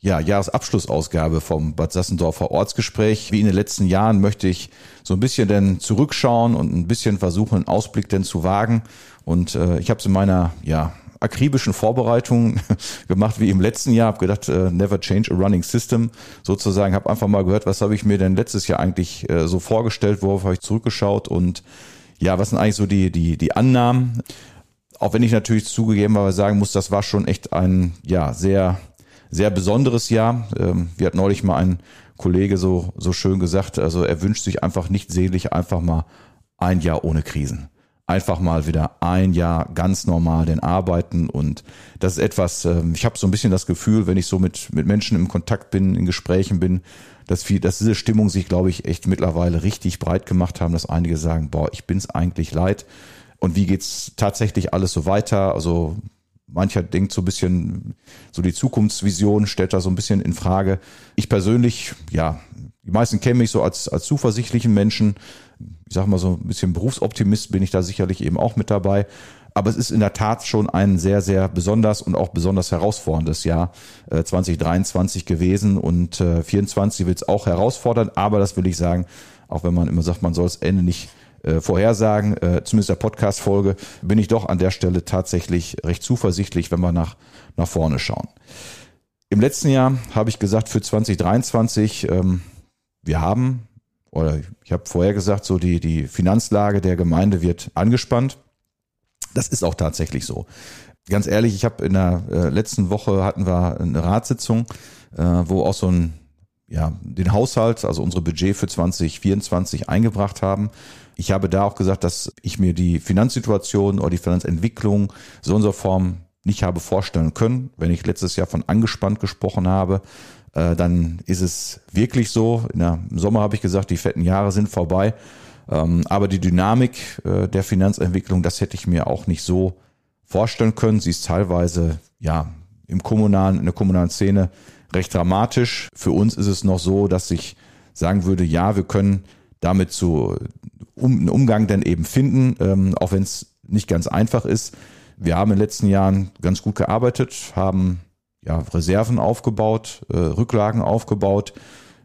ja, Jahresabschlussausgabe vom Bad Sassendorfer Ortsgespräch. Wie in den letzten Jahren möchte ich so ein bisschen denn zurückschauen und ein bisschen versuchen, einen Ausblick denn zu wagen. Und äh, ich habe es in meiner ja, akribischen Vorbereitungen gemacht wie im letzten Jahr. Habe gedacht, äh, never change a running system sozusagen. Habe einfach mal gehört, was habe ich mir denn letztes Jahr eigentlich äh, so vorgestellt, worauf habe ich zurückgeschaut und ja, was sind eigentlich so die die die Annahmen? Auch wenn ich natürlich zugegebenerweise sagen muss, das war schon echt ein ja sehr sehr besonderes Jahr. Ähm, wie hat neulich mal ein Kollege so so schön gesagt, also er wünscht sich einfach nicht selig einfach mal ein Jahr ohne Krisen. Einfach mal wieder ein Jahr ganz normal den arbeiten. Und das ist etwas, ähm, ich habe so ein bisschen das Gefühl, wenn ich so mit, mit Menschen im Kontakt bin, in Gesprächen bin, dass, viel, dass diese Stimmung sich, glaube ich, echt mittlerweile richtig breit gemacht haben, dass einige sagen, boah, ich bin's eigentlich leid. Und wie geht's tatsächlich alles so weiter, also mancher denkt so ein bisschen, so die Zukunftsvision stellt da so ein bisschen in Frage. Ich persönlich, ja, die meisten kennen mich so als, als zuversichtlichen Menschen, ich sag mal so ein bisschen Berufsoptimist bin ich da sicherlich eben auch mit dabei. Aber es ist in der Tat schon ein sehr, sehr besonders und auch besonders herausforderndes Jahr äh, 2023 gewesen und äh, 24 wird es auch herausfordernd, aber das will ich sagen, auch wenn man immer sagt, man soll das Ende nicht äh, vorhersagen, äh, zumindest der Podcast-Folge, bin ich doch an der Stelle tatsächlich recht zuversichtlich, wenn wir nach, nach vorne schauen. Im letzten Jahr habe ich gesagt, für 2023, ähm, wir haben oder ich habe vorher gesagt, so die, die Finanzlage der Gemeinde wird angespannt. Das ist auch tatsächlich so. Ganz ehrlich, ich habe in der äh, letzten Woche hatten wir eine Ratssitzung, äh, wo auch so ein ja, den Haushalt, also unsere Budget für 2024 eingebracht haben. Ich habe da auch gesagt, dass ich mir die Finanzsituation oder die Finanzentwicklung so in so Form nicht habe vorstellen können, wenn ich letztes Jahr von angespannt gesprochen habe, äh, dann ist es wirklich so. Im Sommer habe ich gesagt, die fetten Jahre sind vorbei. Ähm, aber die Dynamik äh, der Finanzentwicklung, das hätte ich mir auch nicht so vorstellen können. Sie ist teilweise ja im kommunalen, in der kommunalen Szene recht dramatisch. Für uns ist es noch so, dass ich sagen würde, ja, wir können damit zu um, einen Umgang dann eben finden, ähm, auch wenn es nicht ganz einfach ist. Wir haben in den letzten Jahren ganz gut gearbeitet, haben ja, Reserven aufgebaut, äh, Rücklagen aufgebaut.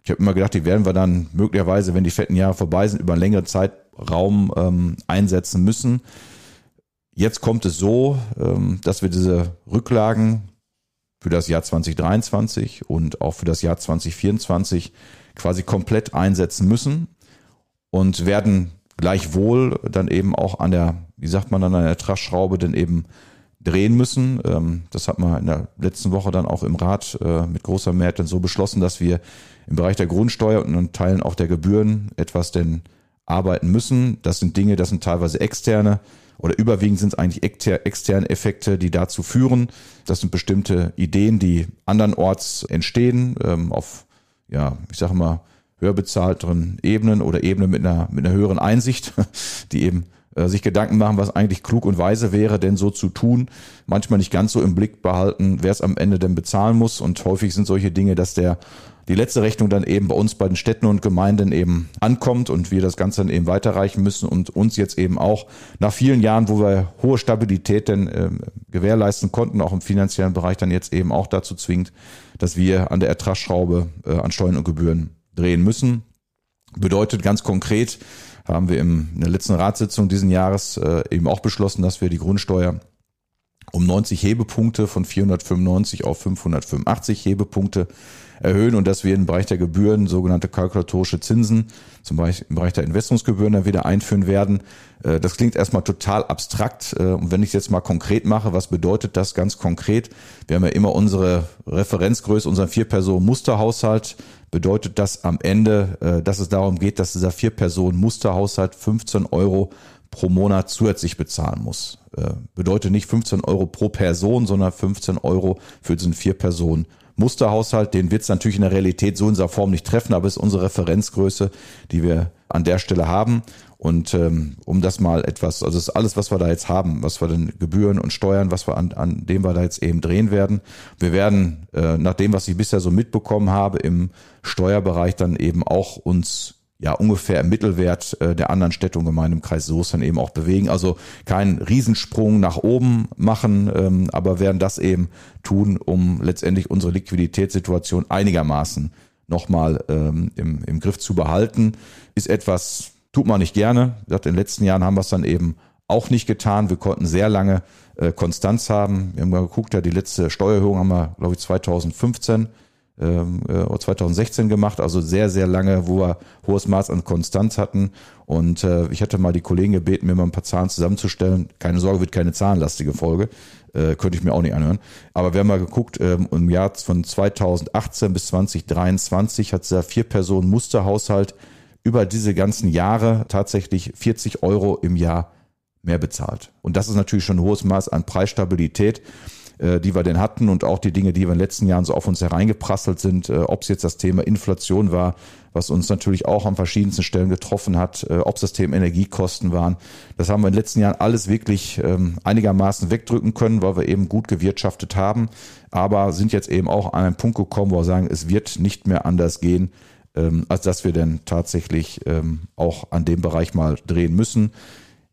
Ich habe immer gedacht, die werden wir dann möglicherweise, wenn die fetten Jahre vorbei sind, über einen längeren Zeitraum ähm, einsetzen müssen. Jetzt kommt es so, ähm, dass wir diese Rücklagen für das Jahr 2023 und auch für das Jahr 2024 quasi komplett einsetzen müssen und werden gleichwohl dann eben auch an der, wie sagt man dann, an der Traschschraube dann eben drehen müssen. Ähm, das hat man in der letzten Woche dann auch im Rat äh, mit großer Mehrheit dann so beschlossen, dass wir im Bereich der Grundsteuer und in Teilen auch der Gebühren etwas denn arbeiten müssen. Das sind Dinge, das sind teilweise externe oder überwiegend sind es eigentlich externe Effekte, die dazu führen. Das sind bestimmte Ideen, die andernorts entstehen, ähm, auf, ja, ich sage mal, höher bezahlteren Ebenen oder Ebenen mit einer, mit einer höheren Einsicht, die eben äh, sich Gedanken machen, was eigentlich klug und weise wäre, denn so zu tun. Manchmal nicht ganz so im Blick behalten, wer es am Ende denn bezahlen muss. Und häufig sind solche Dinge, dass der die letzte Rechnung dann eben bei uns bei den Städten und Gemeinden eben ankommt und wir das Ganze dann eben weiterreichen müssen und uns jetzt eben auch nach vielen Jahren, wo wir hohe Stabilität denn äh, gewährleisten konnten, auch im finanziellen Bereich dann jetzt eben auch dazu zwingt, dass wir an der Ertragsschraube äh, an Steuern und Gebühren drehen müssen. Bedeutet ganz konkret, haben wir im, in der letzten Ratssitzung diesen Jahres äh, eben auch beschlossen, dass wir die Grundsteuer um 90 Hebepunkte von 495 auf 585 Hebepunkte erhöhen und dass wir im Bereich der Gebühren sogenannte kalkulatorische Zinsen, zum Beispiel im Bereich der Investungsgebühren dann wieder einführen werden. Äh, das klingt erstmal total abstrakt. Äh, und wenn ich es jetzt mal konkret mache, was bedeutet das ganz konkret? Wir haben ja immer unsere Referenzgröße, unseren Vier-Personen-Musterhaushalt bedeutet das am Ende, äh, dass es darum geht, dass dieser Vier-Personen-Musterhaushalt 15 Euro pro Monat zusätzlich bezahlen muss. Bedeutet nicht 15 Euro pro Person, sondern 15 Euro für diesen Vier-Personen Musterhaushalt, den wird es natürlich in der Realität so in dieser Form nicht treffen, aber es ist unsere Referenzgröße, die wir an der Stelle haben. Und ähm, um das mal etwas, also es ist alles, was wir da jetzt haben, was wir denn Gebühren und Steuern, was wir an, an dem wir da jetzt eben drehen werden. Wir werden, äh, nach dem, was ich bisher so mitbekommen habe, im Steuerbereich dann eben auch uns ja ungefähr im Mittelwert äh, der anderen Städte und Gemeinden im Kreis Soest dann eben auch bewegen. Also keinen Riesensprung nach oben machen, ähm, aber werden das eben tun, um letztendlich unsere Liquiditätssituation einigermaßen nochmal ähm, im, im Griff zu behalten. Ist etwas, Tut man nicht gerne. In den letzten Jahren haben wir es dann eben auch nicht getan. Wir konnten sehr lange äh, Konstanz haben. Wir haben mal geguckt, ja, die letzte Steuererhöhung haben wir, glaube ich, 2015 ähm, äh, oder 2016 gemacht, also sehr, sehr lange, wo wir hohes Maß an Konstanz hatten. Und äh, ich hatte mal die Kollegen gebeten, mir mal ein paar Zahlen zusammenzustellen. Keine Sorge, wird keine zahlenlastige Folge. Äh, könnte ich mir auch nicht anhören. Aber wir haben mal geguckt, ähm, im Jahr von 2018 bis 2023 hat dieser Vier-Personen-Musterhaushalt über diese ganzen Jahre tatsächlich 40 Euro im Jahr mehr bezahlt. Und das ist natürlich schon ein hohes Maß an Preisstabilität, äh, die wir denn hatten und auch die Dinge, die wir in den letzten Jahren so auf uns hereingeprasselt sind, äh, ob es jetzt das Thema Inflation war, was uns natürlich auch an verschiedensten Stellen getroffen hat, äh, ob es das Thema Energiekosten waren. Das haben wir in den letzten Jahren alles wirklich ähm, einigermaßen wegdrücken können, weil wir eben gut gewirtschaftet haben, aber sind jetzt eben auch an einen Punkt gekommen, wo wir sagen, es wird nicht mehr anders gehen ähm, als dass wir denn tatsächlich ähm, auch an dem Bereich mal drehen müssen.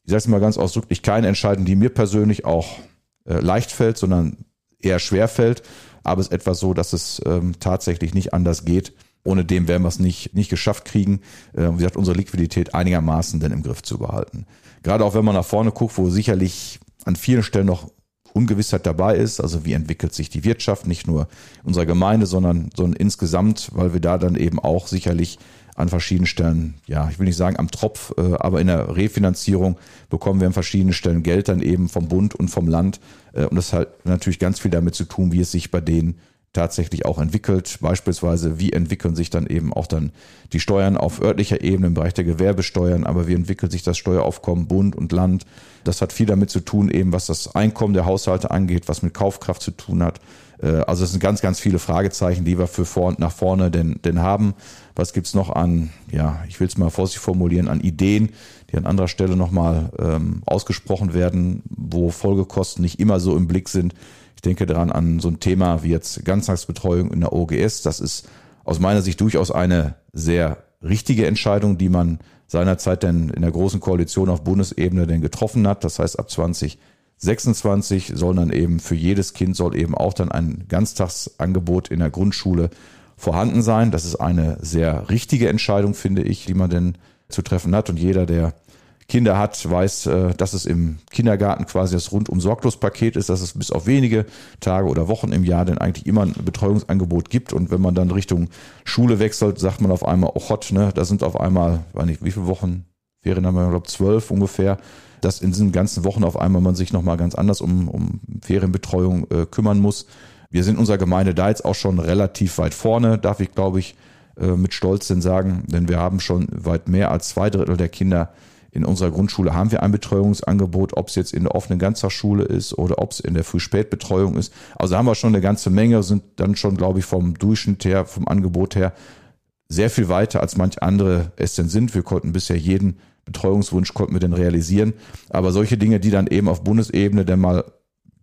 Ich sage es mal ganz ausdrücklich, keine Entscheidung, die mir persönlich auch äh, leicht fällt, sondern eher schwer fällt. Aber es ist etwas so, dass es ähm, tatsächlich nicht anders geht. Ohne dem werden wir es nicht, nicht geschafft kriegen, äh, wie gesagt, unsere Liquidität einigermaßen denn im Griff zu behalten. Gerade auch wenn man nach vorne guckt, wo sicherlich an vielen Stellen noch Ungewissheit dabei ist. Also wie entwickelt sich die Wirtschaft, nicht nur unserer Gemeinde, sondern, sondern insgesamt, weil wir da dann eben auch sicherlich an verschiedenen Stellen, ja, ich will nicht sagen am Tropf, äh, aber in der Refinanzierung bekommen wir an verschiedenen Stellen Geld dann eben vom Bund und vom Land. Äh, und das hat natürlich ganz viel damit zu tun, wie es sich bei denen tatsächlich auch entwickelt. Beispielsweise, wie entwickeln sich dann eben auch dann die Steuern auf örtlicher Ebene im Bereich der Gewerbesteuern, aber wie entwickelt sich das Steueraufkommen Bund und Land? Das hat viel damit zu tun, eben was das Einkommen der Haushalte angeht, was mit Kaufkraft zu tun hat. Äh, also es sind ganz, ganz viele Fragezeichen, die wir für vor und nach vorne denn, denn haben. Was gibt's noch an, ja, ich will es mal vorsichtig formulieren, an Ideen, die an anderer Stelle nochmal ähm, ausgesprochen werden, wo Folgekosten nicht immer so im Blick sind ich denke daran an so ein Thema wie jetzt Ganztagsbetreuung in der OGS. Das ist aus meiner Sicht durchaus eine sehr richtige Entscheidung, die man seinerzeit denn in der großen Koalition auf Bundesebene denn getroffen hat. Das heißt, ab 2026 soll dann eben für jedes Kind soll eben auch dann ein Ganztagsangebot in der Grundschule vorhanden sein. Das ist eine sehr richtige Entscheidung, finde ich, die man denn zu treffen hat. Und jeder, der Kinder hat, weiß, äh, dass es im Kindergarten quasi das rundum sorglos Paket ist, dass es bis auf wenige Tage oder Wochen im Jahr denn eigentlich immer ein Betreuungsangebot gibt. Und wenn man dann Richtung Schule wechselt, sagt man auf einmal, oh Gott, ne, da sind auf einmal, weiß nicht, wie viele Wochen, Ferien haben wir, glaube zwölf ungefähr, dass in diesen ganzen Wochen auf einmal man sich nochmal ganz anders um, um Ferienbetreuung äh, kümmern muss. Wir sind unserer Gemeinde da jetzt auch schon relativ weit vorne, darf ich, glaube ich, äh, mit Stolz denn sagen, denn wir haben schon weit mehr als zwei Drittel der Kinder in unserer Grundschule haben wir ein Betreuungsangebot, ob es jetzt in der offenen Ganztagsschule ist oder ob es in der Früh-Spät-Betreuung ist. Also haben wir schon eine ganze Menge, sind dann schon, glaube ich, vom Durchschnitt her, vom Angebot her sehr viel weiter, als manch andere es denn sind. Wir konnten bisher jeden Betreuungswunsch konnten wir denn realisieren. Aber solche Dinge, die dann eben auf Bundesebene dann mal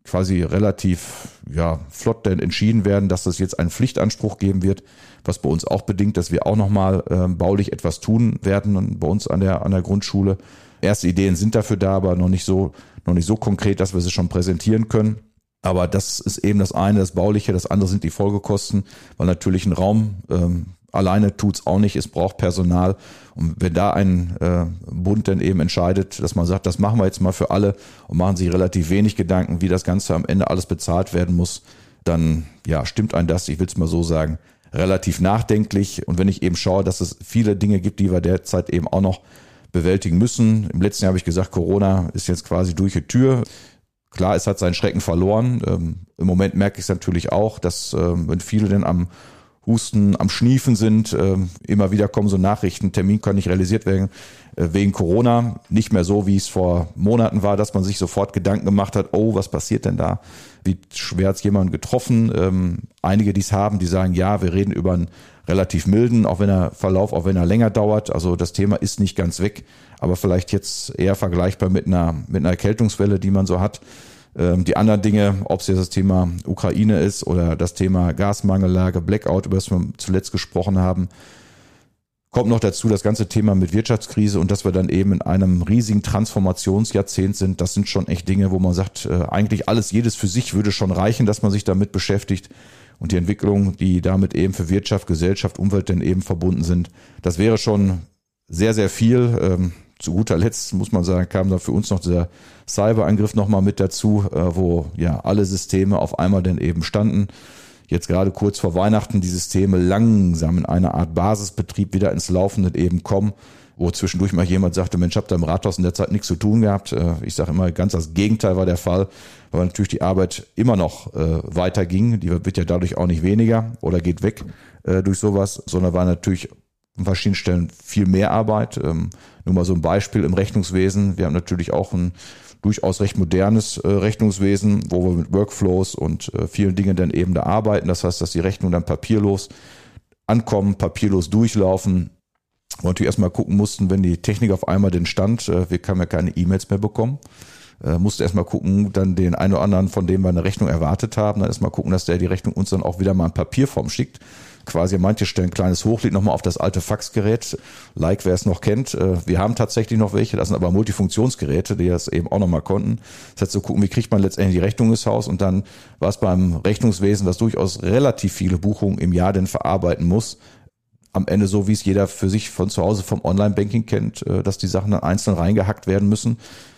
quasi relativ ja, flott denn entschieden werden, dass es jetzt einen Pflichtanspruch geben wird, was bei uns auch bedingt, dass wir auch nochmal äh, baulich etwas tun werden bei uns an der, an der Grundschule. Erste Ideen sind dafür da, aber noch nicht so, noch nicht so konkret, dass wir sie schon präsentieren können. Aber das ist eben das eine, das Bauliche, das andere sind die Folgekosten, weil natürlich ein Raum ähm, alleine tut's auch nicht, es braucht Personal. Und wenn da ein äh, Bund dann eben entscheidet, dass man sagt, das machen wir jetzt mal für alle und machen sich relativ wenig Gedanken, wie das Ganze am Ende alles bezahlt werden muss, dann ja, stimmt ein das, ich will es mal so sagen, relativ nachdenklich. Und wenn ich eben schaue, dass es viele Dinge gibt, die wir derzeit eben auch noch bewältigen müssen. Im letzten Jahr habe ich gesagt, Corona ist jetzt quasi durch die Tür. Klar, es hat seinen Schrecken verloren. Ähm, Im Moment merke ich es natürlich auch, dass ähm, wenn viele denn am Husten, am Schniefen sind. Ähm, immer wieder kommen so Nachrichten, Termin kann nicht realisiert werden äh, wegen Corona. Nicht mehr so, wie es vor Monaten war, dass man sich sofort Gedanken gemacht hat, oh, was passiert denn da? Wie schwer hat jemand getroffen? Ähm, einige, die es haben, die sagen, ja, wir reden über einen relativ milden, auch wenn er Verlauf, auch wenn er länger dauert. Also das Thema ist nicht ganz weg, aber vielleicht jetzt eher vergleichbar mit einer, mit einer Erkältungswelle, die man so hat. Ähm, die anderen Dinge, ob es jetzt das Thema Ukraine ist oder das Thema Gasmangellage, Blackout, über das wir zuletzt gesprochen haben, kommt noch dazu das ganze Thema mit Wirtschaftskrise und dass wir dann eben in einem riesigen Transformationsjahrzehnt sind. Das sind schon echt Dinge, wo man sagt, äh, eigentlich alles, jedes für sich würde schon reichen, dass man sich damit beschäftigt. Und die Entwicklungen, die damit eben für Wirtschaft, Gesellschaft, Umwelt denn eben verbunden sind, das wäre schon sehr, sehr viel. Zu guter Letzt muss man sagen, kam da für uns noch dieser Cyberangriff nochmal mit dazu, äh, wo ja alle Systeme auf einmal denn eben standen. Jetzt gerade kurz vor Weihnachten die Systeme langsam in eine Art Basisbetrieb wieder ins Laufende eben kommen, wo zwischendurch mal jemand sagte, Mensch, habt ihr im Rathaus in der Zeit nichts zu tun gehabt. Äh, ich sage immer, ganz das Gegenteil war der Fall, weil natürlich die Arbeit immer noch äh, weiter ging. Die wird ja dadurch auch nicht weniger oder geht weg durch sowas, sondern war natürlich an verschiedenen Stellen viel mehr Arbeit. Ähm, nur mal so ein Beispiel im Rechnungswesen. Wir haben natürlich auch ein durchaus recht modernes äh, Rechnungswesen, wo wir mit Workflows und äh, vielen Dingen dann eben da arbeiten. Das heißt, dass die Rechnungen dann papierlos ankommen, papierlos durchlaufen. Und natürlich erstmal gucken mussten, wenn die Technik auf einmal den stand, äh, wir haben ja keine E-Mails mehr bekommen. Äh, musste erstmal gucken, dann den einen oder anderen, von dem wir eine Rechnung erwartet haben, dann erstmal gucken, dass der die Rechnung uns dann auch wieder mal in Papierform schickt quasi an manche Stellen kleines Hochlied nochmal auf das alte Faxgerät. Like, wer es noch kennt. Äh, wir haben tatsächlich noch welche, das sind aber Multifunktionsgeräte, die das eben auch nochmal konnten. Das heißt, so gucken, wie kriegt man letztendlich die Rechnung ins Haus und dann war es beim Rechnungswesen, was durchaus relativ viele Buchungen im Jahr denn verarbeiten muss, am Ende so, wie es jeder für sich von zu Hause vom Online-Banking kennt, äh, dass die Sachen dann einzeln reingehackt werden müssen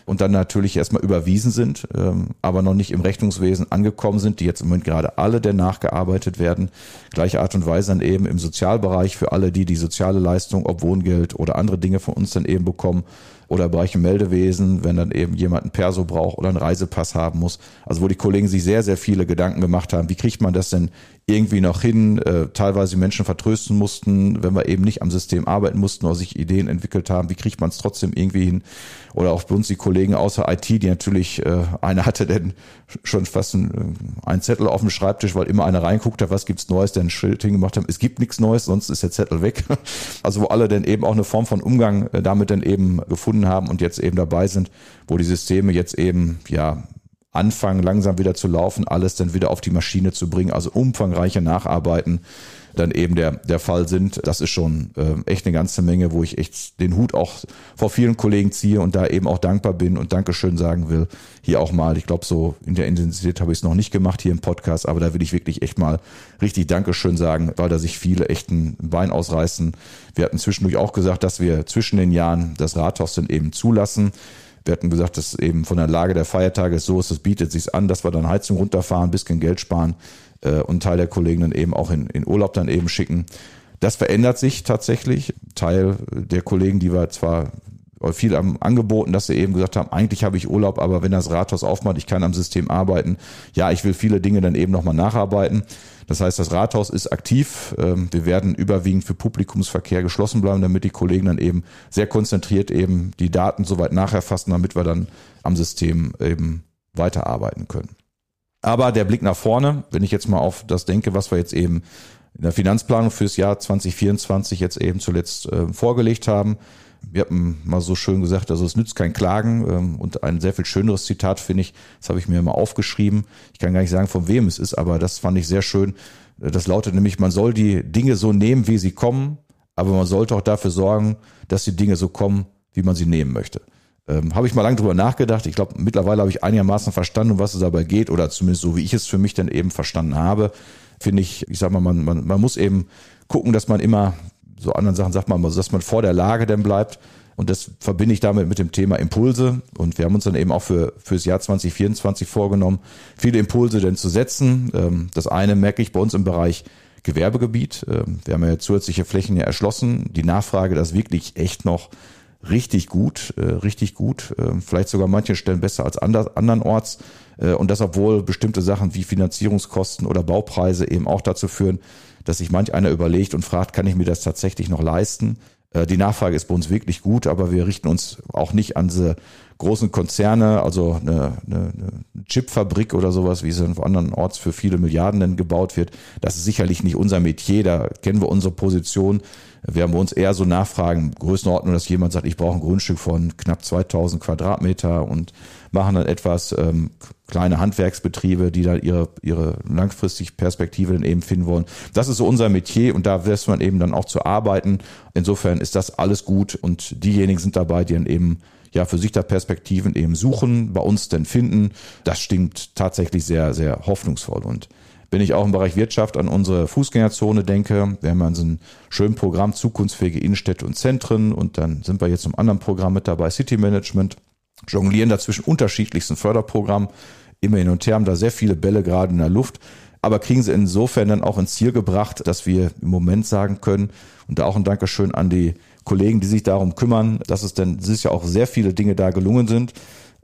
und dann natürlich erstmal überwiesen sind, ähm, aber noch nicht im Rechnungswesen angekommen sind, die jetzt im Moment gerade alle der nachgearbeitet werden. Gleiche Art und Weise dann eben im Sozialbereich für alle, die die soziale Leistung, ob Wohngeld oder andere Dinge von uns dann eben bekommen oder im Bereich Meldewesen, wenn dann eben jemand einen Perso braucht oder einen Reisepass haben muss. Also wo die Kollegen sich sehr, sehr viele Gedanken gemacht haben, wie kriegt man das denn irgendwie noch hin, äh, teilweise Menschen vertrösten mussten, wenn wir eben nicht am System arbeiten mussten oder sich Ideen entwickelt haben, wie kriegt man es trotzdem irgendwie hin? Oder auch bei uns die Kollegen außer IT, die natürlich, äh, einer hatte denn schon fast ein, äh, ein Zettel auf dem Schreibtisch, weil immer einer reinguckt hat, was gibt's Neues, der ein Schild hingemacht haben, es gibt nichts Neues, sonst ist der Zettel weg. Also wo alle dann eben auch eine Form von Umgang äh, damit dann eben gefunden haben und jetzt eben dabei sind, wo die Systeme jetzt eben, ja, anfangen langsam wieder zu laufen, alles dann wieder auf die Maschine zu bringen, also umfangreiche Nacharbeiten dann eben der, der Fall sind. Das ist schon äh, echt eine ganze Menge, wo ich echt den Hut auch vor vielen Kollegen ziehe und da eben auch dankbar bin und Dankeschön sagen will. Hier auch mal, ich glaube, so in der Intensität habe ich es noch nicht gemacht hier im Podcast, aber da will ich wirklich echt mal richtig Dankeschön sagen, weil da sich viele echt ein Bein ausreißen. Wir hatten zwischendurch auch gesagt, dass wir zwischen den Jahren das Rathaus dann eben zulassen. Wir hatten gesagt, dass eben von der Lage der Feiertage so ist, es bietet sich an, dass wir dann Heizung runterfahren, bisschen Geld sparen äh, und Teil der Kollegen dann eben auch in, in Urlaub dann eben schicken. Das verändert sich tatsächlich. Teil der Kollegen, die wir zwar viel am angeboten, dass sie eben gesagt haben, eigentlich habe ich Urlaub, aber wenn das Rathaus aufmacht, ich kann am System arbeiten. Ja, ich will viele Dinge dann eben nochmal nacharbeiten. Das heißt, das Rathaus ist aktiv. Ähm, wir werden überwiegend für Publikumsverkehr geschlossen bleiben, damit die Kollegen dann eben sehr konzentriert eben die Daten soweit nacherfassen, damit wir dann am System eben weiterarbeiten können. Aber der Blick nach vorne, wenn ich jetzt mal auf das denke, was wir jetzt eben in der Finanzplanung fürs Jahr 2024 jetzt eben zuletzt äh, vorgelegt haben. Wir haben mal so schön gesagt, also es nützt kein Klagen ähm, und ein sehr viel schöneres Zitat finde ich, das habe ich mir mal aufgeschrieben. Ich kann gar nicht sagen, von wem es ist, aber das fand ich sehr schön. Das lautet nämlich, man soll die Dinge so nehmen, wie sie kommen, aber man sollte auch dafür sorgen, dass die Dinge so kommen, wie man sie nehmen möchte. Ähm, habe ich mal lange drüber nachgedacht. Ich glaube, mittlerweile habe ich einigermaßen verstanden, um was es dabei geht, oder zumindest so, wie ich es für mich dann eben verstanden habe. Finde ich, ich sag mal, man, man, man muss eben gucken, dass man immer, so anderen Sachen sagt man, dass man vor der Lage dann bleibt. Und das verbinde ich damit mit dem Thema Impulse. Und wir haben uns dann eben auch für fürs Jahr 2024 vorgenommen, viele Impulse denn zu setzen. Ähm, das eine merke ich bei uns im Bereich Gewerbegebiet. Ähm, wir haben ja zusätzliche Flächen ja erschlossen. Die Nachfrage, das wirklich echt noch richtig gut, äh, richtig gut, äh, vielleicht sogar manche Stellen besser als ander, andernorts. Äh, und das, obwohl bestimmte Sachen wie Finanzierungskosten oder Baupreise eben auch dazu führen, dass sich manch einer überlegt und fragt, kann ich mir das tatsächlich noch leisten? Äh, die Nachfrage ist bei uns wirklich gut, aber wir richten uns auch nicht an diese großen Konzerne, also eine, eine, eine Chipfabrik oder sowas, wie es in anderen Orts für viele Milliarden gebaut wird. Das ist sicherlich nicht unser Metier, da kennen wir unsere Position. Wir haben uns eher so Nachfragen, Größenordnung, dass jemand sagt, ich brauche ein Grundstück von knapp 2000 Quadratmeter und machen dann etwas ähm, kleine Handwerksbetriebe, die dann ihre, ihre langfristig Perspektive dann eben finden wollen. Das ist so unser Metier und da wirst man eben dann auch zu arbeiten. Insofern ist das alles gut und diejenigen sind dabei, die dann eben ja für sich da Perspektiven eben suchen, bei uns denn finden. Das stimmt tatsächlich sehr, sehr hoffnungsvoll. Und wenn ich auch im Bereich Wirtschaft an unsere Fußgängerzone denke, wir haben so ein schönes Programm zukunftsfähige Innenstädte und Zentren. Und dann sind wir jetzt im anderen Programm mit dabei, City Management, jonglieren dazwischen unterschiedlichsten Förderprogrammen, immer hin und her, haben da sehr viele Bälle gerade in der Luft, aber kriegen sie insofern dann auch ins Ziel gebracht, dass wir im Moment sagen können, und da auch ein Dankeschön an die Kollegen, die sich darum kümmern, dass es denn sicher auch sehr viele Dinge da gelungen sind,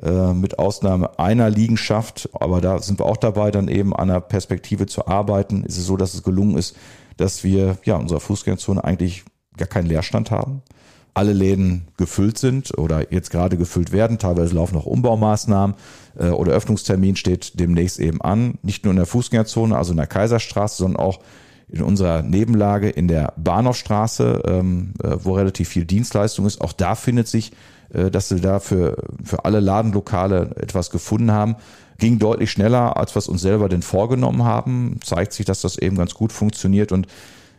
mit Ausnahme einer Liegenschaft. Aber da sind wir auch dabei, dann eben an einer Perspektive zu arbeiten. Ist es so, dass es gelungen ist, dass wir ja unserer Fußgängerzone eigentlich gar keinen Leerstand haben. Alle Läden gefüllt sind oder jetzt gerade gefüllt werden. Teilweise laufen noch Umbaumaßnahmen äh, oder Öffnungstermin steht demnächst eben an. Nicht nur in der Fußgängerzone, also in der Kaiserstraße, sondern auch in unserer Nebenlage in der Bahnhofstraße, ähm, äh, wo relativ viel Dienstleistung ist. Auch da findet sich, äh, dass sie da für, für alle Ladenlokale etwas gefunden haben. Ging deutlich schneller, als wir es uns selber denn vorgenommen haben. Zeigt sich, dass das eben ganz gut funktioniert und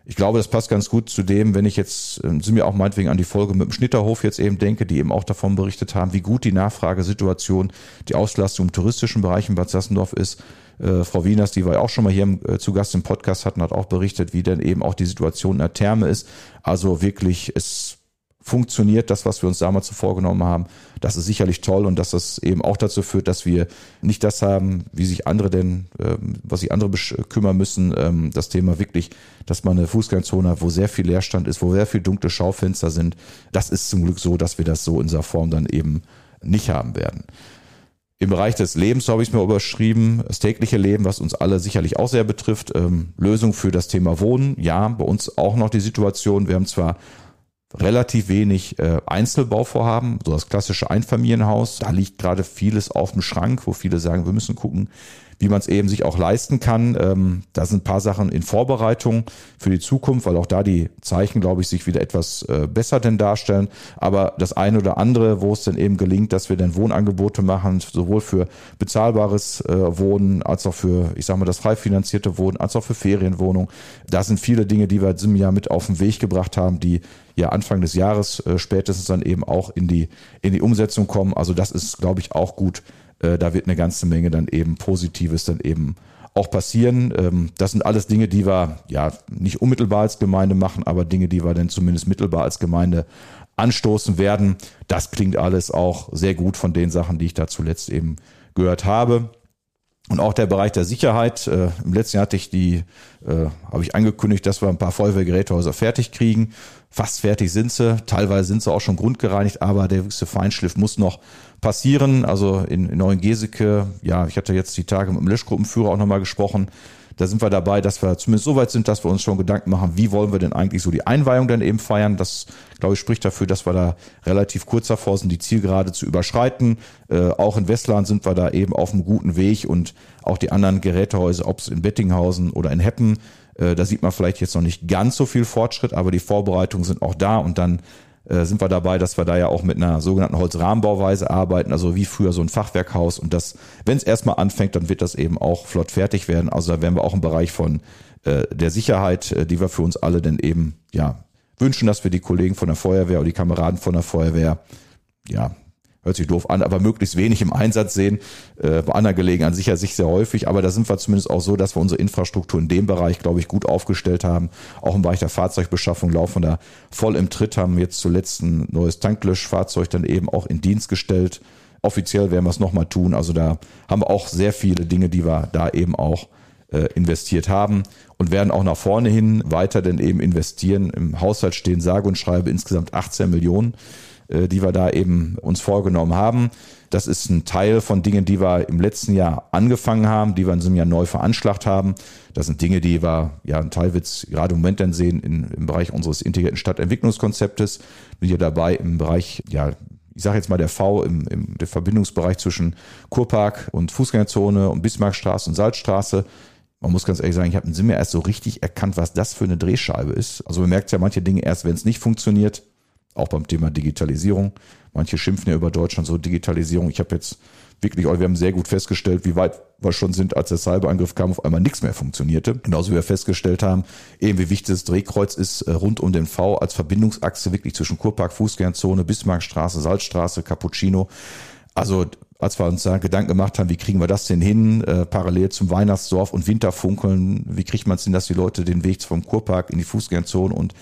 ich glaube, das passt ganz gut zu dem, wenn ich jetzt, äh, sind mir auch meinetwegen an die Folge mit dem Schnitterhof jetzt eben denke, die eben auch davon berichtet haben, wie gut die Nachfragesituation, die Auslastung im touristischen Bereich in Bad Sassendorf ist. Äh, Frau Wieners, die wir auch schon mal hier im, äh, zu Gast im Podcast hatten, hat auch berichtet, wie denn eben auch die Situation in der Therme ist. Also wirklich, es funktioniert, das, was wir uns damals so vorgenommen haben. Das ist sicherlich toll und dass das eben auch dazu führt, dass wir nicht das haben, wie sich andere denn, ähm, was sich andere kümmern müssen, ähm, das Thema wirklich, dass man eine Fußgängerzone hat, wo sehr viel Leerstand ist, wo sehr viel dunkle Schaufenster sind. Das ist zum Glück so, dass wir das so in dieser Form dann eben nicht haben werden. Im Bereich des Lebens so habe ich es mir überschrieben, das tägliche Leben, was uns alle sicherlich auch sehr betrifft. Ähm, Lösung für das Thema Wohnen. Ja, bei uns auch noch die Situation. Wir haben zwar relativ wenig äh, Einzelbauvorhaben, so das klassische Einfamilienhaus. Da liegt gerade vieles auf dem Schrank, wo viele sagen, wir müssen gucken, wie man es eben sich auch leisten kann. Ähm, da sind ein paar Sachen in Vorbereitung für die Zukunft, weil auch da die Zeichen, glaube ich, sich wieder etwas äh, besser denn darstellen. Aber das eine oder andere, wo es dann eben gelingt, dass wir dann Wohnangebote machen, sowohl für bezahlbares äh, Wohnen als auch für, ich sage mal, das frei finanzierte Wohnen, als auch für Ferienwohnungen. Da sind viele Dinge, die wir in diesem Jahr mit auf den Weg gebracht haben, die ja Anfang des Jahres äh, spätestens dann eben auch in die, in die Umsetzung kommen. Also das ist, glaube ich, auch gut da wird eine ganze Menge dann eben Positives dann eben auch passieren. Ähm, das sind alles Dinge, die wir ja nicht unmittelbar als Gemeinde machen, aber Dinge, die wir dann zumindest mittelbar als Gemeinde anstoßen werden. Das klingt alles auch sehr gut von den Sachen, die ich da zuletzt eben gehört habe. Und auch der Bereich der Sicherheit. Äh, Im letzten Jahr hatte ich die, äh, habe ich angekündigt, dass wir ein paar Feuerwehrgerätehäuser fertig kriegen. Fast fertig sind sie. Teilweise sind sie auch schon grundgereinigt, aber der höchste Feinschliff muss noch passieren. Also in, in Neuengeseke, ja, ich hatte jetzt die Tage mit dem Löschgruppenführer auch nochmal gesprochen. Da sind wir dabei, dass wir zumindest so weit sind, dass wir uns schon Gedanken machen, wie wollen wir denn eigentlich so die Einweihung dann eben feiern. Das, glaube ich, spricht dafür, dass wir da relativ kurz davor sind, die Zielgerade zu überschreiten. Äh, auch in Westland sind wir da eben auf einem guten Weg und auch die anderen Gerätehäuser, ob es in Bettinghausen oder in Heppen, äh, da sieht man vielleicht jetzt noch nicht ganz so viel Fortschritt, aber die Vorbereitungen sind auch da und dann äh, sind wir dabei, dass wir da ja auch mit einer sogenannten Holzrahmenbauweise arbeiten, also wie früher so ein Fachwerkhaus. Und das, wenn es erstmal anfängt, dann wird das eben auch flott fertig werden. Also da werden wir auch im Bereich von äh, der Sicherheit, äh, die wir für uns alle denn eben ja wünschen, dass wir die Kollegen von der Feuerwehr oder die Kameraden von der Feuerwehr ja hört sich doof an, aber möglichst wenig im Einsatz sehen. Äh, bei anderen Gelegenheiten sicher sich sehr häufig, aber da sind wir zumindest auch so, dass wir unsere Infrastruktur in dem Bereich, glaube ich, gut aufgestellt haben. Auch im Bereich der Fahrzeugbeschaffung laufen da voll im Tritt, haben jetzt zuletzt ein neues Tanklöschfahrzeug dann eben auch in Dienst gestellt. Offiziell werden wir es nochmal tun. Also da haben wir auch sehr viele Dinge, die wir da eben auch äh, investiert haben und werden auch nach vorne hin weiter denn eben investieren. Im Haushalt stehen sage und schreibe insgesamt 18 Millionen die wir da eben uns vorgenommen haben. Das ist ein Teil von Dingen, die wir im letzten Jahr angefangen haben, die wir in diesem Jahr neu veranschlagt haben. Das sind Dinge, die wir, ja, ein Teil wird gerade im Moment dann sehen in, im Bereich unseres integrierten Stadtentwicklungskonzeptes. Bin hier dabei im Bereich, ja, ich sage jetzt mal der V im, im der Verbindungsbereich zwischen Kurpark und Fußgängerzone und Bismarckstraße und Salzstraße. Man muss ganz ehrlich sagen, ich habe in mir erst so richtig erkannt, was das für eine Drehscheibe ist. Also man merkt ja manche Dinge erst, wenn es nicht funktioniert auch beim Thema Digitalisierung. Manche schimpfen ja über Deutschland so Digitalisierung. Ich habe jetzt wirklich, wir haben sehr gut festgestellt, wie weit wir schon sind, als der Cyberangriff kam, auf einmal nichts mehr funktionierte. Genauso wie wir festgestellt haben, eben wie wichtig das Drehkreuz ist äh, rund um den V als Verbindungsachse wirklich zwischen Kurpark, Fußgängerzone, Bismarckstraße, Salzstraße, Cappuccino. Also als wir uns da Gedanken gemacht haben, wie kriegen wir das denn hin, äh, parallel zum Weihnachtsdorf und Winterfunkeln, wie kriegt man es hin, dass die Leute den Weg vom Kurpark in die Fußgängerzone und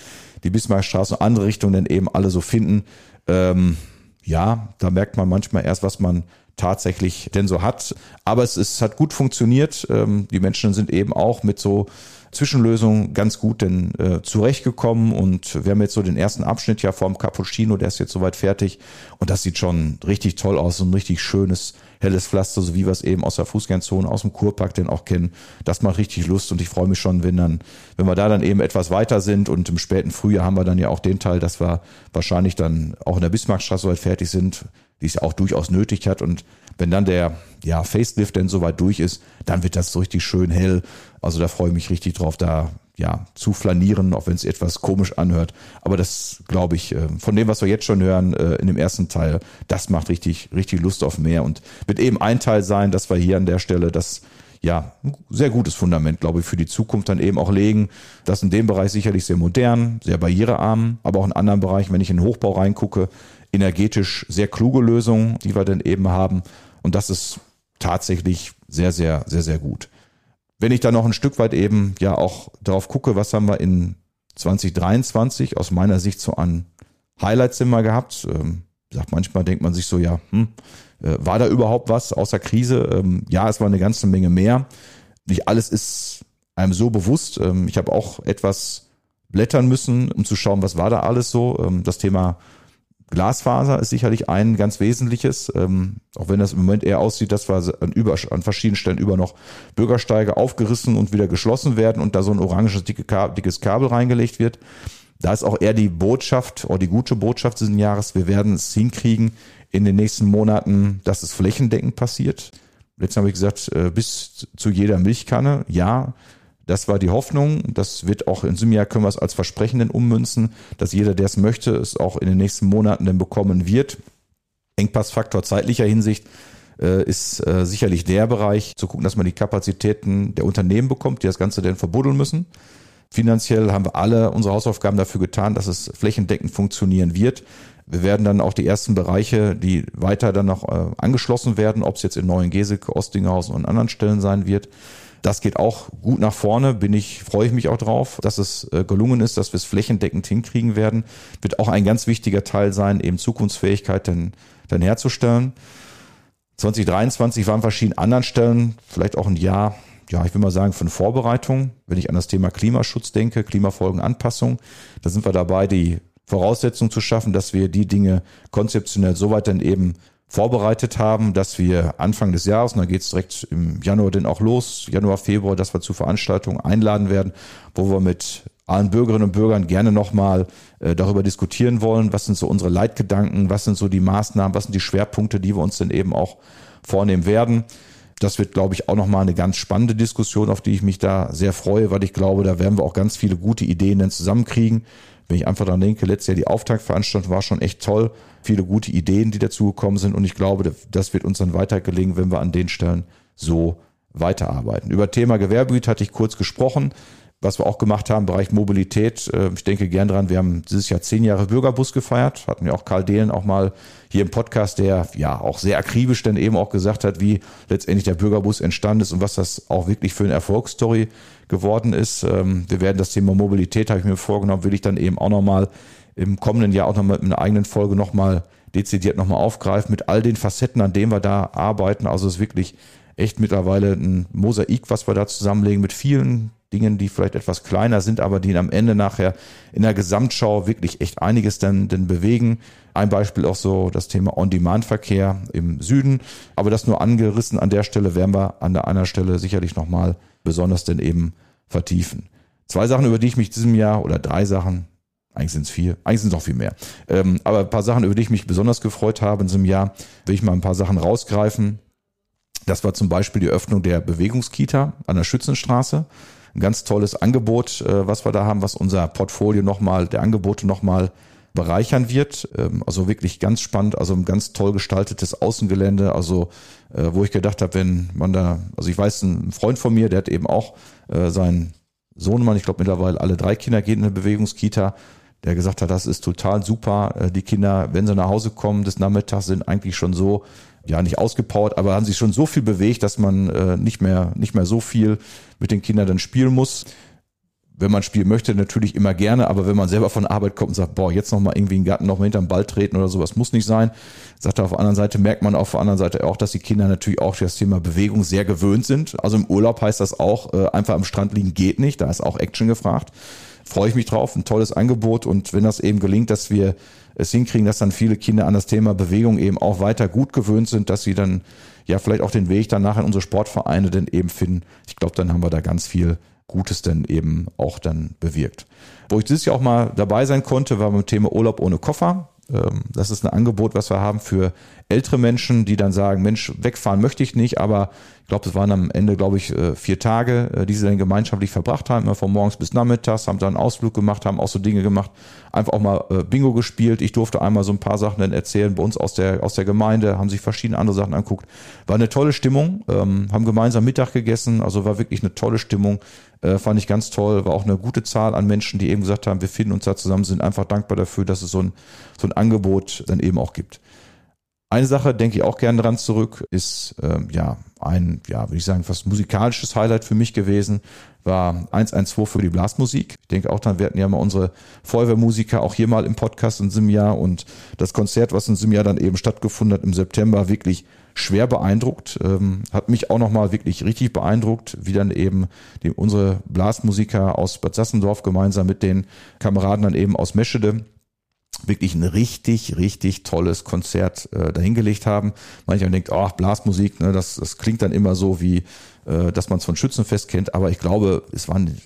die Bismarckstraße und andere Richtungen dann eben alle so finden. Ähm, ja, da merkt man manchmal erst, was man tatsächlich denn so hat. Aber es, es hat gut funktioniert. Ähm, die Menschen sind eben auch mit so Zwischenlösungen ganz gut denn äh, zurechtgekommen und wir haben jetzt so den ersten Abschnitt ja vom Cappuccino, der ist jetzt soweit fertig und das sieht schon richtig toll aus, so ein richtig schönes helles Pflaster, so wie wir es eben aus der Fußgängerzone, aus dem Kurpark denn auch kennen. Das macht richtig Lust und ich freue mich schon, wenn dann, wenn wir da dann eben etwas weiter sind und im späten Frühjahr haben wir dann ja auch den Teil, dass wir wahrscheinlich dann auch in der Bismarckstraße soweit fertig sind, die es ja auch durchaus nötig hat und wenn dann der ja, Facelift denn soweit durch ist, dann wird das so richtig schön hell. Also da freue ich mich richtig drauf, da ja zu flanieren, auch wenn es etwas komisch anhört. Aber das glaube ich, äh, von dem, was wir jetzt schon hören äh, in dem ersten Teil, das macht richtig, richtig Lust auf mehr und wird eben ein Teil sein, dass wir hier an der Stelle das ja, sehr gutes Fundament, glaube ich, für die Zukunft dann eben auch legen. Das in dem Bereich sicherlich sehr modern, sehr barrierearm, aber auch in anderen Bereichen, wenn ich in den Hochbau reingucke, energetisch sehr kluge Lösungen, die wir dann eben haben. Und das ist tatsächlich sehr, sehr, sehr, sehr gut. Wenn ich da noch ein Stück weit eben ja auch darauf gucke, was haben wir in 2023 aus meiner Sicht so an Highlights immer gehabt. Ähm, sagt manchmal denkt man sich so, ja, hm, äh, war da überhaupt was außer Krise? Ähm, ja, es war eine ganze Menge mehr. Nicht alles ist einem so bewusst. Ähm, ich habe auch etwas blättern müssen, um zu schauen, was war da alles so. Ähm, das Thema Glasfaser ist sicherlich ein ganz wesentliches, ähm, auch wenn das im Moment eher aussieht, dass wir an, über, an verschiedenen Stellen über noch Bürgersteige aufgerissen und wieder geschlossen werden und da so ein oranges dicke, dickes Kabel reingelegt wird. Da ist auch eher die Botschaft oder die gute Botschaft dieses Jahres, wir werden es hinkriegen in den nächsten Monaten, dass es flächendeckend passiert. Letztens habe ich gesagt, äh, bis zu jeder Milchkanne, ja, das war die Hoffnung. Das wird auch in diesem Jahr können wir es als Versprechen denn ummünzen, dass jeder, der es möchte, es auch in den nächsten Monaten dann bekommen wird. Engpassfaktor zeitlicher Hinsicht äh, ist äh, sicherlich der Bereich, zu gucken, dass man die Kapazitäten der Unternehmen bekommt, die das Ganze denn verbuddeln müssen. Finanziell haben wir alle unsere Hausaufgaben dafür getan, dass es flächendeckend funktionieren wird. Wir werden dann auch die ersten Bereiche, die weiter dann noch äh, angeschlossen werden, ob es jetzt in Neuengeseke, Ostinghausen und anderen Stellen sein wird, das geht auch gut nach vorne, bin ich, freue ich mich auch drauf, dass es äh, gelungen ist, dass wir es flächendeckend hinkriegen werden. Wird auch ein ganz wichtiger Teil sein, eben Zukunftsfähigkeit dann, dann herzustellen. 2023 war an verschiedenen anderen Stellen vielleicht auch ein Jahr, ja, ich will mal sagen, von Vorbereitung. Wenn ich an das Thema Klimaschutz denke, Klimafolgenanpassung, da sind wir dabei, die Voraussetzungen zu schaffen, dass wir die Dinge konzeptionell so weit dann eben vorbereitet haben, dass wir Anfang des Jahres, und dann geht es direkt im Januar dann auch los, Januar, Februar, dass wir zu Veranstaltungen einladen werden, wo wir mit allen Bürgerinnen und Bürgern gerne nochmal äh, darüber diskutieren wollen, was sind so unsere Leitgedanken, was sind so die Maßnahmen, was sind die Schwerpunkte, die wir uns dann eben auch vornehmen werden. Das wird, glaube ich, auch nochmal eine ganz spannende Diskussion, auf die ich mich da sehr freue, weil ich glaube, da werden wir auch ganz viele gute Ideen dann zusammenkriegen. Wenn ich einfach daran denke, letztes Jahr die Auftaktveranstaltung war schon echt toll. Viele gute Ideen, die dazugekommen sind. Und ich glaube, das wird uns dann weiter gelingen, wenn wir an den Stellen so weiterarbeiten. Über Thema Gewerbegebiet hatte ich kurz gesprochen was wir auch gemacht haben, Bereich Mobilität. Äh, ich denke gern dran, wir haben dieses Jahr zehn Jahre Bürgerbus gefeiert. Hatten wir auch Karl Dehlen auch mal hier im Podcast, der ja auch sehr akribisch dann eben auch gesagt hat, wie letztendlich der Bürgerbus entstanden ist und was das auch wirklich für eine Erfolgsstory geworden ist. Ähm, wir werden das Thema Mobilität, habe ich mir vorgenommen, will ich dann eben auch nochmal im kommenden Jahr auch nochmal mit einer eigenen Folge nochmal dezidiert nochmal aufgreifen mit all den Facetten, an denen wir da arbeiten. Also es ist wirklich echt mittlerweile ein Mosaik, was wir da zusammenlegen mit vielen Dingen, die vielleicht etwas kleiner sind, aber die am Ende nachher in der Gesamtschau wirklich echt einiges dann, dann bewegen. Ein Beispiel auch so das Thema On-Demand-Verkehr im Süden. Aber das nur angerissen. An der Stelle werden wir an der anderen Stelle sicherlich nochmal besonders denn eben vertiefen. Zwei Sachen, über die ich mich diesem Jahr oder drei Sachen, eigentlich sind es vier, eigentlich sind es auch viel mehr. Ähm, aber ein paar Sachen, über die ich mich besonders gefreut habe in diesem Jahr, will ich mal ein paar Sachen rausgreifen. Das war zum Beispiel die Öffnung der Bewegungskita an der Schützenstraße. Ein ganz tolles Angebot, äh, was wir da haben, was unser Portfolio nochmal, der Angebote nochmal bereichern wird. Ähm, also wirklich ganz spannend, also ein ganz toll gestaltetes Außengelände. Also äh, wo ich gedacht habe, wenn man da, also ich weiß, ein Freund von mir, der hat eben auch äh, seinen Sohnemann, ich glaube mittlerweile alle drei Kinder gehen in eine Bewegungskita, der gesagt hat, das ist total super. Die Kinder, wenn sie nach Hause kommen des Nachmittags, sind eigentlich schon so, ja nicht ausgepowert, aber haben sich schon so viel bewegt, dass man äh, nicht mehr nicht mehr so viel mit den Kindern dann spielen muss wenn man spielen möchte, natürlich immer gerne, aber wenn man selber von Arbeit kommt und sagt, boah, jetzt noch mal irgendwie einen Garten noch mal hinterm Ball treten oder sowas, muss nicht sein. Sagt er auf der anderen Seite, merkt man auf der anderen Seite auch, dass die Kinder natürlich auch das Thema Bewegung sehr gewöhnt sind. Also im Urlaub heißt das auch, äh, einfach am Strand liegen geht nicht, da ist auch Action gefragt. Freue ich mich drauf, ein tolles Angebot und wenn das eben gelingt, dass wir es hinkriegen, dass dann viele Kinder an das Thema Bewegung eben auch weiter gut gewöhnt sind, dass sie dann ja vielleicht auch den Weg danach in unsere Sportvereine denn eben finden. Ich glaube, dann haben wir da ganz viel Gutes denn eben auch dann bewirkt. Wo ich dieses Jahr auch mal dabei sein konnte, war beim Thema Urlaub ohne Koffer. Ähm, das ist ein Angebot, was wir haben für ältere Menschen, die dann sagen, Mensch, wegfahren möchte ich nicht, aber ich glaube, es waren am Ende, glaube ich, äh, vier Tage, äh, die sie dann gemeinschaftlich verbracht haben, immer von morgens bis nachmittags, haben dann einen Ausflug gemacht, haben auch so Dinge gemacht, einfach auch mal äh, Bingo gespielt. Ich durfte einmal so ein paar Sachen dann erzählen bei uns aus der, aus der Gemeinde, haben sich verschiedene andere Sachen anguckt. War eine tolle Stimmung, ähm, haben gemeinsam Mittag gegessen, also war wirklich eine tolle Stimmung. fand ich ganz toll, war auch eine gute Zahl an Menschen, die eben gesagt haben, wir finden uns da zusammen, sind einfach dankbar dafür, dass es so ein, so ein Angebot dann eben auch gibt. Eine Sache, denke ich auch gerne dran zurück, ist ähm, ja ein, ja, würde ich sagen, fast musikalisches Highlight für mich gewesen, war 112 für die Blasmusik. Ich denke auch dann, hatten ja mal unsere Feuerwehrmusiker auch hier mal im Podcast in diesem Jahr und das Konzert, was in diesem Jahr dann eben stattgefunden hat im September, wirklich schwer beeindruckt, ähm, hat mich auch nochmal wirklich richtig beeindruckt, wie dann eben die, unsere Blasmusiker aus Bad Sassendorf gemeinsam mit den Kameraden dann eben aus Meschede wirklich ein richtig, richtig tolles Konzert äh, dahingelegt haben. Manchmal denkt, oh, Blasmusik, ne, das, das klingt dann immer so wie, äh, dass man es von Schützenfest kennt, aber ich glaube, es waren,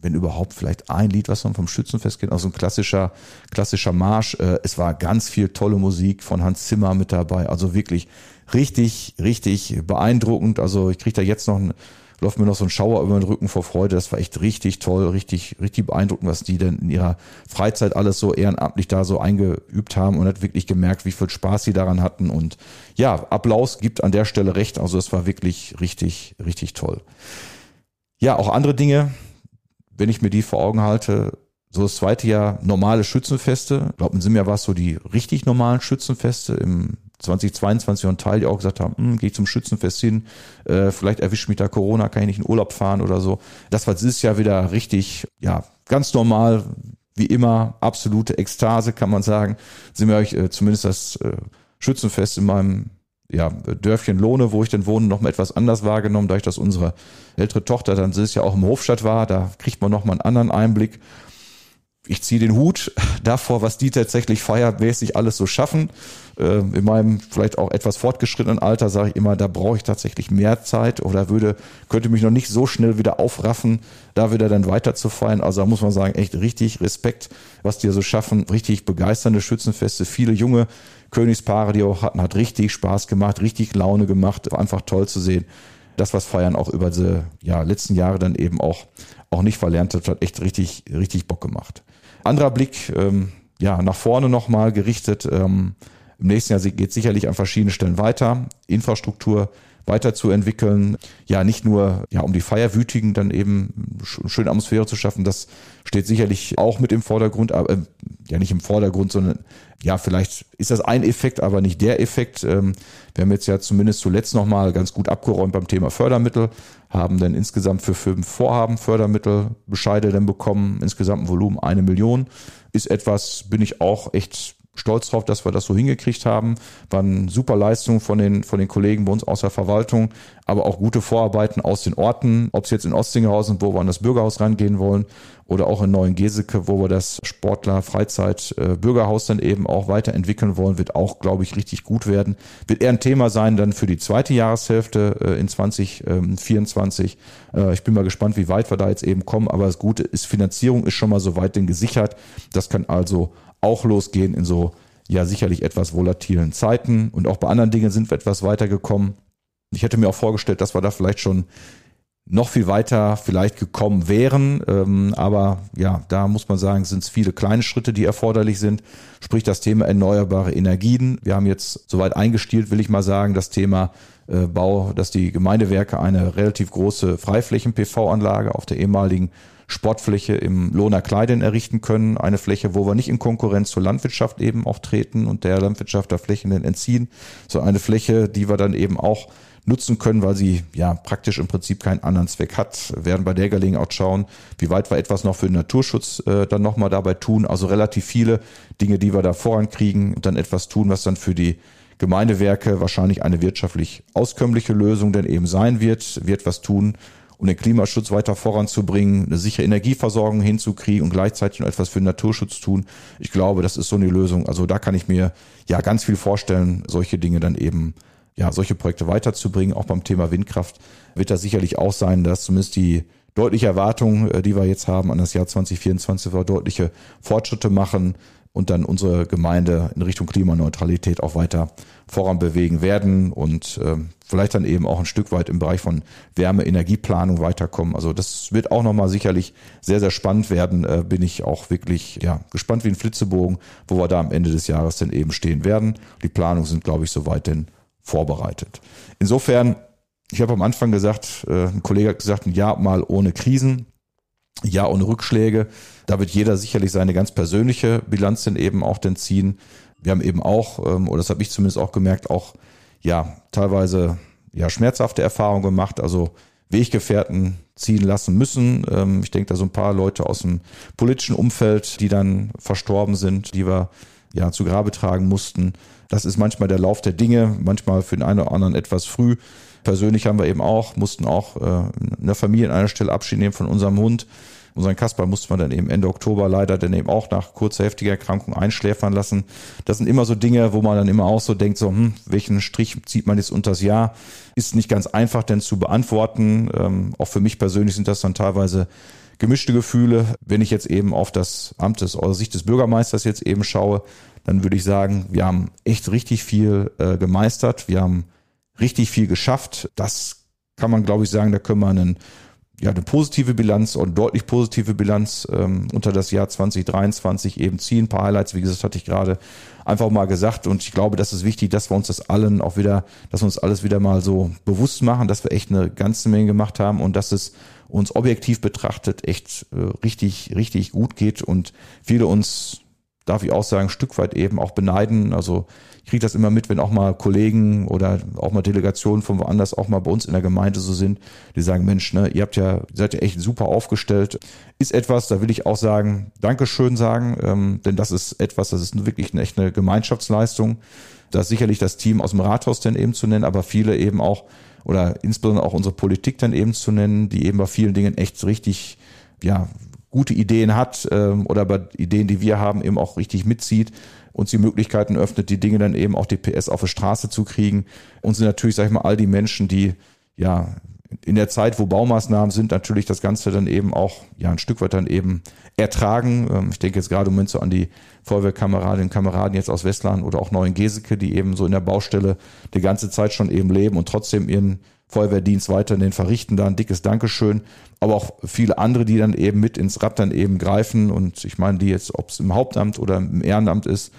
wenn überhaupt, vielleicht ein Lied, was man vom Schützenfest kennt, also ein klassischer, klassischer Marsch. Äh, es war ganz viel tolle Musik von Hans Zimmer mit dabei, also wirklich richtig, richtig beeindruckend. Also ich kriege da jetzt noch ein läuft mir noch so ein Schauer über den Rücken vor Freude. Das war echt richtig toll, richtig, richtig beeindruckend, was die denn in ihrer Freizeit alles so ehrenamtlich da so eingeübt haben und hat wirklich gemerkt, wie viel Spaß sie daran hatten. Und ja, Applaus gibt an der Stelle recht. Also es war wirklich richtig, richtig toll. Ja, auch andere Dinge, wenn ich mir die vor Augen halte, so das zweite Jahr normale Schützenfeste. Ich glaube, in diesem war es so die richtig normalen Schützenfeste im 2022 und Teil, die auch gesagt haben, hm, gehe ich zum Schützenfest hin, äh, vielleicht erwischt mich da Corona, kann ich nicht in Urlaub fahren oder so. Das war dieses Jahr wieder richtig, ja, ganz normal, wie immer, absolute Ekstase, kann man sagen. Sind wir euch äh, zumindest das äh, Schützenfest in meinem ja, Dörfchen Lohne, wo ich dann wohne, noch mal etwas anders wahrgenommen, dadurch, dass unsere ältere Tochter dann dieses Jahr auch im Hofstadt war. Da kriegt man noch mal einen anderen Einblick ich ziehe den Hut davor, was die tatsächlich feiermäßig alles so schaffen. Ähm, in meinem vielleicht auch etwas fortgeschrittenen Alter sage ich immer, da brauche ich tatsächlich mehr Zeit oder würde, könnte mich noch nicht so schnell wieder aufraffen, da wieder dann weiter zu feiern. Also da muss man sagen, echt richtig Respekt, was die so schaffen. Richtig begeisternde Schützenfeste, viele junge Königspaare, die auch hatten, hat richtig Spaß gemacht, richtig Laune gemacht. War einfach toll zu sehen. Das, was Feiern auch über die ja, letzten Jahre dann eben auch, auch nicht verlernt hat, hat echt richtig, richtig Bock gemacht. Anderer Blick, ähm, ja, nach vorne nochmal gerichtet. Ähm, Im nächsten Jahr geht sicherlich an verschiedenen Stellen weiter. Infrastruktur weiterzuentwickeln. Ja, nicht nur ja, um die Feierwütigen dann eben schöne Atmosphäre zu schaffen, das steht sicherlich auch mit im Vordergrund, aber äh, ja nicht im Vordergrund, sondern ja, vielleicht ist das ein Effekt, aber nicht der Effekt. Ähm, wir haben jetzt ja zumindest zuletzt nochmal ganz gut abgeräumt beim Thema Fördermittel, haben dann insgesamt für fünf Vorhaben Fördermittelbescheide dann bekommen, insgesamt ein Volumen eine Million. Ist etwas, bin ich auch echt stolz drauf, dass wir das so hingekriegt haben. Waren super Leistungen von den, von den Kollegen bei uns aus der Verwaltung, aber auch gute Vorarbeiten aus den Orten, ob es jetzt in Ostinghausen, wo wir an das Bürgerhaus rangehen wollen, oder auch in Neuen Geseke, wo wir das Sportler Freizeit äh, Bürgerhaus dann eben auch weiterentwickeln wollen, wird auch, glaube ich, richtig gut werden. Wird eher ein Thema sein dann für die zweite Jahreshälfte äh, in 2024. Äh, ich bin mal gespannt, wie weit wir da jetzt eben kommen, aber das Gute ist, Finanzierung ist schon mal so weit denn gesichert. Das kann also auch losgehen in so ja sicherlich etwas volatilen Zeiten und auch bei anderen Dingen sind wir etwas weitergekommen. Ich hätte mir auch vorgestellt, dass wir da vielleicht schon noch viel weiter vielleicht gekommen wären. Ähm, aber ja, da muss man sagen, sind es viele kleine Schritte, die erforderlich sind. Sprich das Thema erneuerbare Energien. Wir haben jetzt soweit eingestielt, will ich mal sagen, das Thema äh, Bau, dass die Gemeindewerke eine relativ große Freiflächen-PV-Anlage auf der ehemaligen Sportfläche im Lohner Kleiden errichten können. Eine Fläche, wo wir nicht in Konkurrenz zur Landwirtschaft eben auch treten und der Landwirtschaft da Flächen entziehen, so eine Fläche, die wir dann eben auch nutzen können, weil sie ja praktisch im Prinzip keinen anderen Zweck hat. Wir werden bei der Gelegenheit schauen, wie weit wir etwas noch für den Naturschutz äh, dann nochmal dabei tun. Also relativ viele Dinge, die wir da vorankriegen und dann etwas tun, was dann für die Gemeindewerke wahrscheinlich eine wirtschaftlich auskömmliche Lösung denn eben sein wird, wird was tun, um den Klimaschutz weiter voranzubringen, eine sichere Energieversorgung hinzukriegen und gleichzeitig noch etwas für den Naturschutz tun. Ich glaube, das ist so eine Lösung. Also da kann ich mir ja ganz viel vorstellen, solche Dinge dann eben ja, solche Projekte weiterzubringen. Auch beim Thema Windkraft wird das sicherlich auch sein, dass zumindest die deutliche Erwartung, äh, die wir jetzt haben an das Jahr 2024, wir deutliche Fortschritte machen und dann unsere Gemeinde in Richtung Klimaneutralität auch weiter voran bewegen werden und äh, vielleicht dann eben auch ein Stück weit im Bereich von Wärme-Energieplanung weiterkommen. Also das wird auch nochmal sicherlich sehr, sehr spannend werden. Äh, bin ich auch wirklich ja, gespannt wie ein Flitzebogen, wo wir da am Ende des Jahres dann eben stehen werden. Die Planungen sind, glaube ich, soweit denn vorbereitet. Insofern, ich habe am Anfang gesagt, äh, ein Kollege hat gesagt, ein Jahr mal ohne Krisen, Jahr ohne Rückschläge. Da wird jeder sicherlich seine ganz persönliche Bilanz denn eben auch denn ziehen. Wir haben eben auch, ähm, oder das habe ich zumindest auch gemerkt, auch ja teilweise ja schmerzhafte Erfahrungen gemacht. Also Weggefährten ziehen lassen müssen. Ähm, ich denke, da so ein paar Leute aus dem politischen Umfeld, die dann verstorben sind, die wir ja zu Grabe tragen mussten. Das ist manchmal der Lauf der Dinge, manchmal für den einen oder anderen etwas früh. Persönlich haben wir eben auch, mussten auch äh, in der Familie an einer Stelle Abschied nehmen von unserem Hund. Unseren Kasper mussten wir dann eben Ende Oktober leider dann eben auch nach kurzer heftiger Erkrankung einschläfern lassen. Das sind immer so Dinge, wo man dann immer auch so denkt, so, hm, welchen Strich zieht man jetzt unters Jahr? Ist nicht ganz einfach denn zu beantworten. Ähm, auch für mich persönlich sind das dann teilweise gemischte Gefühle. Wenn ich jetzt eben auf das Amt des, aus Sicht des Bürgermeisters jetzt eben schaue, dann würde ich sagen, wir haben echt richtig viel äh, gemeistert. Wir haben richtig viel geschafft. Das kann man, glaube ich, sagen, da können wir einen, ja, eine positive Bilanz und deutlich positive Bilanz ähm, unter das Jahr 2023 eben ziehen. Ein paar Highlights, wie gesagt, hatte ich gerade einfach mal gesagt. Und ich glaube, das ist wichtig, dass wir uns das allen auch wieder, dass wir uns alles wieder mal so bewusst machen, dass wir echt eine ganze Menge gemacht haben und dass es uns objektiv betrachtet echt äh, richtig, richtig gut geht und viele uns darf ich auch sagen, ein Stück weit eben auch beneiden. Also kriege das immer mit, wenn auch mal Kollegen oder auch mal Delegationen von woanders auch mal bei uns in der Gemeinde so sind, die sagen, Mensch, ne, ihr habt ja, seid ja echt super aufgestellt. Ist etwas, da will ich auch sagen, Dankeschön sagen, ähm, denn das ist etwas, das ist wirklich eine, echt eine Gemeinschaftsleistung. Da ist sicherlich das Team aus dem Rathaus dann eben zu nennen, aber viele eben auch oder insbesondere auch unsere Politik dann eben zu nennen, die eben bei vielen Dingen echt richtig ja, gute Ideen hat ähm, oder bei Ideen, die wir haben, eben auch richtig mitzieht uns die Möglichkeiten öffnet, die Dinge dann eben auch die PS auf die Straße zu kriegen. Und sind natürlich, sag ich mal, all die Menschen, die ja in der Zeit, wo Baumaßnahmen sind, natürlich das Ganze dann eben auch ja ein Stück weit dann eben ertragen. Ähm, ich denke jetzt gerade im Moment so an die Feuerwehrkameradinnen und Kameraden jetzt aus Westland oder auch Neuen Geseke, die eben so in der Baustelle die ganze Zeit schon eben leben und trotzdem ihren Feuerwehrdienst weiterhin verrichten. Da ein dickes Dankeschön. Aber auch viele andere, die dann eben mit ins Rad dann eben greifen. Und ich meine, die jetzt, ob es im Hauptamt oder im Ehrenamt ist,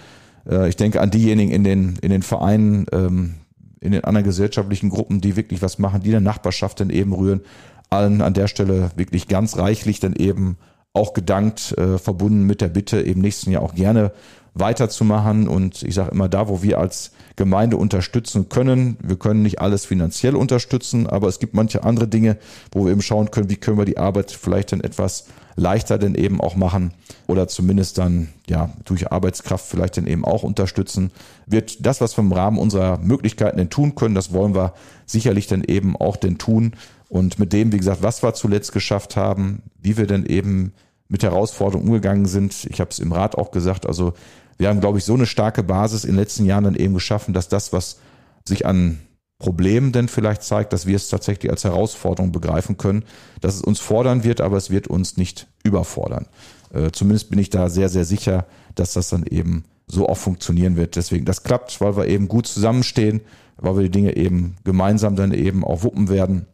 äh, ich denke an diejenigen in den, in den Vereinen, ähm, in den anderen gesellschaftlichen Gruppen, die wirklich was machen, die in der Nachbarschaft dann eben rühren. Allen an der Stelle wirklich ganz reichlich dann eben auch gedankt, äh, verbunden mit der Bitte, eben nächsten Jahr auch gerne weiterzumachen. Und ich sage immer, da, wo wir als Gemeinde unterstützen können, wir können nicht alles finanziell unterstützen, aber es gibt manche andere Dinge, wo wir eben schauen können, wie können wir die Arbeit vielleicht dann etwas leichter denn eben auch machen oder zumindest dann ja durch Arbeitskraft vielleicht dann eben auch unterstützen. Wird das, was wir im Rahmen unserer Möglichkeiten denn tun können, das wollen wir sicherlich dann eben auch denn tun. Und mit dem, wie gesagt, was wir zuletzt geschafft haben, wie wir denn eben mit Herausforderungen umgegangen sind. Ich habe es im Rat auch gesagt, also wir haben, glaube ich, so eine starke Basis in den letzten Jahren dann eben geschaffen, dass das, was sich an Problemen denn vielleicht zeigt, dass wir es tatsächlich als Herausforderung begreifen können, dass es uns fordern wird, aber es wird uns nicht überfordern. Äh, zumindest bin ich da sehr, sehr sicher, dass das dann eben so auch funktionieren wird. Deswegen, das klappt, weil wir eben gut zusammenstehen, weil wir die Dinge eben gemeinsam dann eben auch wuppen werden.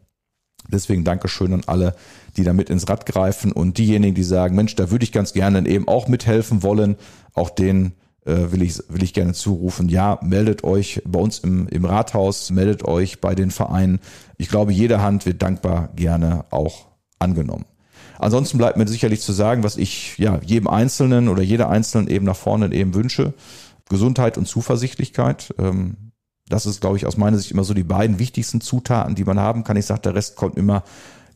Deswegen Dankeschön an alle, die da mit ins Rad greifen und diejenigen, die sagen, Mensch, da würde ich ganz gerne eben auch mithelfen wollen, auch denen äh, will, ich, will ich gerne zurufen, ja, meldet euch bei uns im, im Rathaus, meldet euch bei den Vereinen. Ich glaube, jede Hand wird dankbar gerne auch angenommen. Ansonsten bleibt mir sicherlich zu sagen, was ich ja jedem Einzelnen oder jeder Einzelnen eben nach vorne eben wünsche. Gesundheit und Zuversichtlichkeit. Ähm, das ist, glaube ich, aus meiner Sicht immer so die beiden wichtigsten Zutaten, die man haben kann. Ich sage, der Rest kommt immer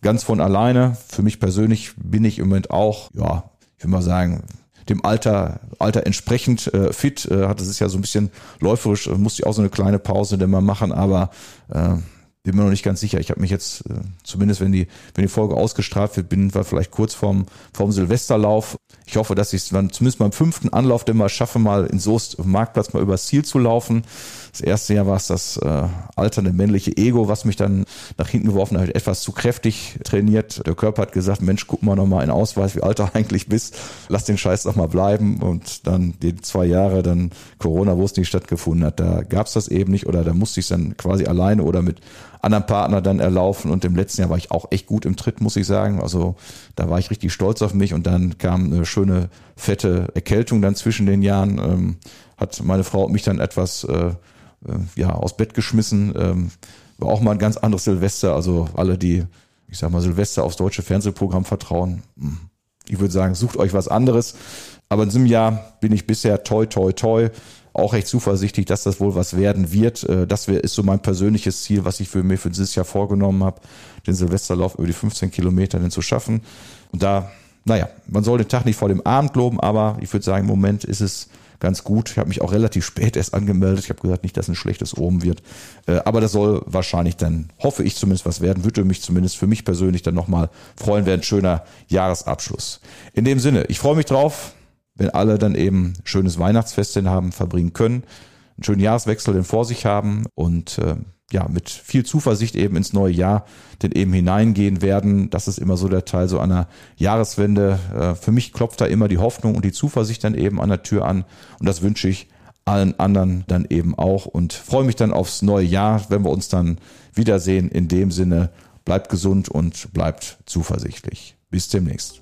ganz von alleine. Für mich persönlich bin ich im Moment auch, ja, ich will mal sagen, dem Alter, Alter entsprechend äh, fit. Äh, hat es ist ja so ein bisschen läuferisch, äh, musste ich auch so eine kleine Pause denn mal machen, aber äh, bin mir noch nicht ganz sicher. Ich habe mich jetzt, äh, zumindest wenn die, wenn die Folge ausgestrahlt wird, bin wir vielleicht kurz vorm, vorm Silvesterlauf. Ich hoffe, dass ich es zumindest beim fünften Anlauf denn mal schaffe, mal in Soest Marktplatz mal übers Ziel zu laufen. Das erste Jahr war es das äh, alternde männliche Ego, was mich dann nach hinten geworfen hat, etwas zu kräftig trainiert. Der Körper hat gesagt, Mensch, guck mal nochmal in Ausweis, wie alt du eigentlich bist. Lass den Scheiß doch mal bleiben. Und dann die zwei Jahre, dann Corona, wo es nicht stattgefunden hat, da gab es das eben nicht oder da musste ich es dann quasi alleine oder mit anderen Partner dann erlaufen. Und im letzten Jahr war ich auch echt gut im Tritt, muss ich sagen. Also da war ich richtig stolz auf mich und dann kam eine schöne, fette Erkältung dann zwischen den Jahren. Ähm, hat meine Frau mich dann etwas äh, äh, ja, aus Bett geschmissen. Ähm, war auch mal ein ganz anderes Silvester. Also alle, die, ich sag mal, Silvester aufs deutsche Fernsehprogramm vertrauen, hm, ich würde sagen, sucht euch was anderes. Aber in diesem Jahr bin ich bisher toi, toi, toi auch recht zuversichtlich, dass das wohl was werden wird. Äh, das ist so mein persönliches Ziel, was ich für mich für dieses Jahr vorgenommen habe, den Silvesterlauf über die 15 Kilometer denn zu schaffen. Und da, naja, man soll den Tag nicht vor dem Abend loben, aber ich würde sagen, im Moment ist es ganz gut. Ich habe mich auch relativ spät erst angemeldet. Ich habe gesagt, nicht, dass ein schlechtes Oben wird. Äh, aber das soll wahrscheinlich dann, hoffe ich zumindest, was werden. Würde mich zumindest für mich persönlich dann nochmal freuen, wäre ein schöner Jahresabschluss. In dem Sinne, ich freue mich drauf, wenn alle dann eben schönes Weihnachtsfest haben, verbringen können, einen schönen Jahreswechsel denn vor sich haben und äh, ja, mit viel Zuversicht eben ins neue Jahr denn eben hineingehen werden. Das ist immer so der Teil so einer Jahreswende. Äh, für mich klopft da immer die Hoffnung und die Zuversicht dann eben an der Tür an. Und das wünsche ich allen anderen dann eben auch und freue mich dann aufs neue Jahr, wenn wir uns dann wiedersehen. In dem Sinne, bleibt gesund und bleibt zuversichtlich. Bis demnächst.